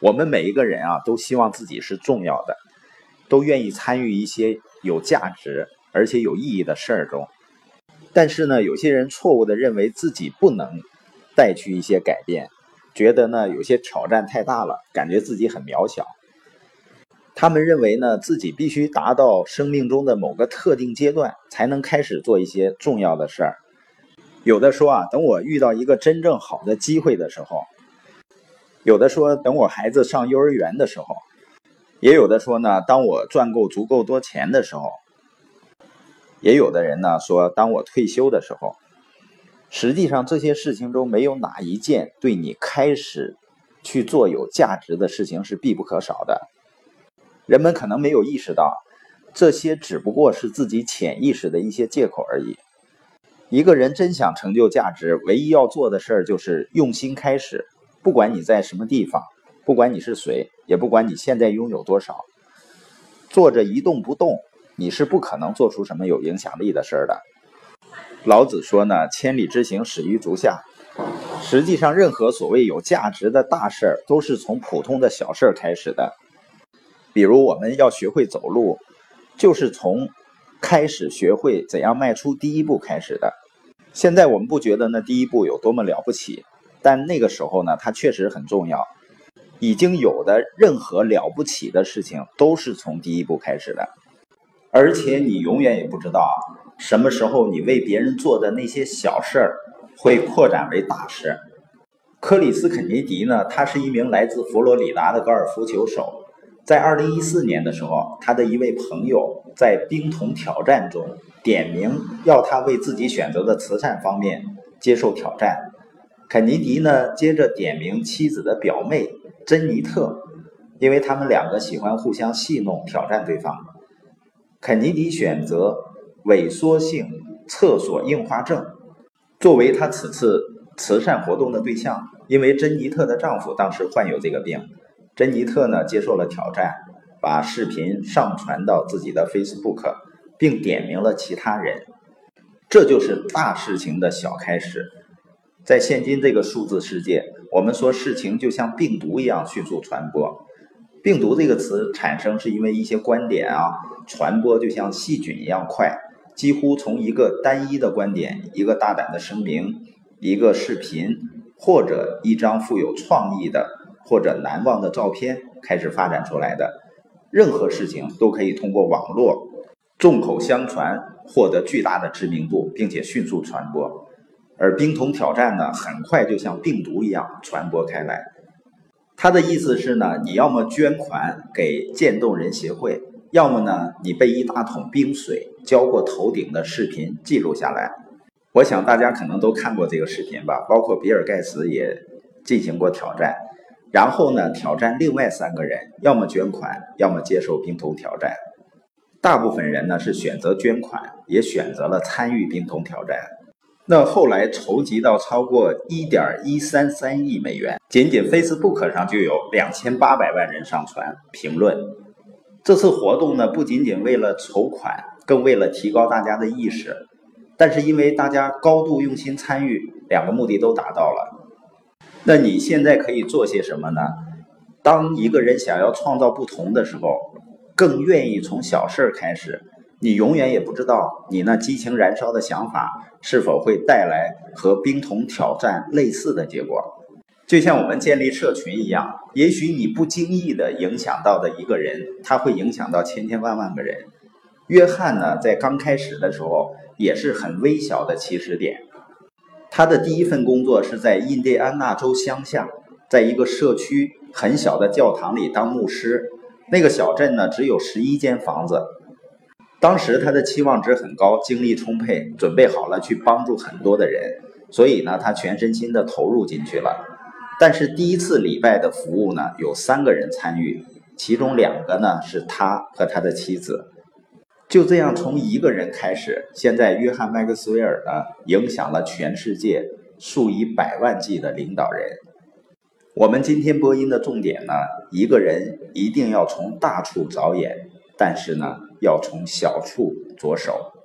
我们每一个人啊，都希望自己是重要的，都愿意参与一些有价值而且有意义的事儿中。但是呢，有些人错误的认为自己不能带去一些改变，觉得呢有些挑战太大了，感觉自己很渺小。他们认为呢，自己必须达到生命中的某个特定阶段，才能开始做一些重要的事儿。有的说啊，等我遇到一个真正好的机会的时候。有的说等我孩子上幼儿园的时候，也有的说呢，当我赚够足够多钱的时候，也有的人呢说当我退休的时候。实际上这些事情中没有哪一件对你开始去做有价值的事情是必不可少的。人们可能没有意识到，这些只不过是自己潜意识的一些借口而已。一个人真想成就价值，唯一要做的事儿就是用心开始。不管你在什么地方，不管你是谁，也不管你现在拥有多少，坐着一动不动，你是不可能做出什么有影响力的事儿的。老子说呢：“千里之行，始于足下。”实际上，任何所谓有价值的大事儿，都是从普通的小事儿开始的。比如，我们要学会走路，就是从开始学会怎样迈出第一步开始的。现在我们不觉得那第一步有多么了不起。但那个时候呢，它确实很重要。已经有的任何了不起的事情，都是从第一步开始的。而且你永远也不知道什么时候你为别人做的那些小事儿会扩展为大事。克里斯肯尼迪呢，他是一名来自佛罗里达的高尔夫球手。在二零一四年的时候，他的一位朋友在冰桶挑战中点名要他为自己选择的慈善方面接受挑战。肯尼迪呢，接着点名妻子的表妹珍妮特，因为他们两个喜欢互相戏弄、挑战对方。肯尼迪选择萎缩性厕所硬化症作为他此次慈善活动的对象，因为珍妮特的丈夫当时患有这个病。珍妮特呢，接受了挑战，把视频上传到自己的 Facebook，并点名了其他人。这就是大事情的小开始。在现今这个数字世界，我们说事情就像病毒一样迅速传播。病毒这个词产生是因为一些观点啊，传播就像细菌一样快，几乎从一个单一的观点、一个大胆的声明、一个视频或者一张富有创意的或者难忘的照片开始发展出来的。任何事情都可以通过网络众口相传，获得巨大的知名度，并且迅速传播。而冰桶挑战呢，很快就像病毒一样传播开来。他的意思是呢，你要么捐款给渐冻人协会，要么呢，你被一大桶冰水浇过头顶的视频记录下来。我想大家可能都看过这个视频吧，包括比尔盖茨也进行过挑战。然后呢，挑战另外三个人，要么捐款，要么接受冰桶挑战。大部分人呢是选择捐款，也选择了参与冰桶挑战。那后来筹集到超过一点一三三亿美元，仅仅 Facebook 上就有两千八百万人上传评论。这次活动呢，不仅仅为了筹款，更为了提高大家的意识。但是因为大家高度用心参与，两个目的都达到了。那你现在可以做些什么呢？当一个人想要创造不同的时候，更愿意从小事儿开始。你永远也不知道，你那激情燃烧的想法是否会带来和冰桶挑战类似的结果。就像我们建立社群一样，也许你不经意的影响到的一个人，他会影响到千千万万个人。约翰呢，在刚开始的时候也是很微小的起始点。他的第一份工作是在印第安纳州乡下，在一个社区很小的教堂里当牧师。那个小镇呢，只有十一间房子。当时他的期望值很高，精力充沛，准备好了去帮助很多的人，所以呢，他全身心的投入进去了。但是第一次礼拜的服务呢，有三个人参与，其中两个呢是他和他的妻子。就这样，从一个人开始，现在约翰麦克斯韦尔呢，影响了全世界数以百万计的领导人。我们今天播音的重点呢，一个人一定要从大处着眼，但是呢。要从小处着手。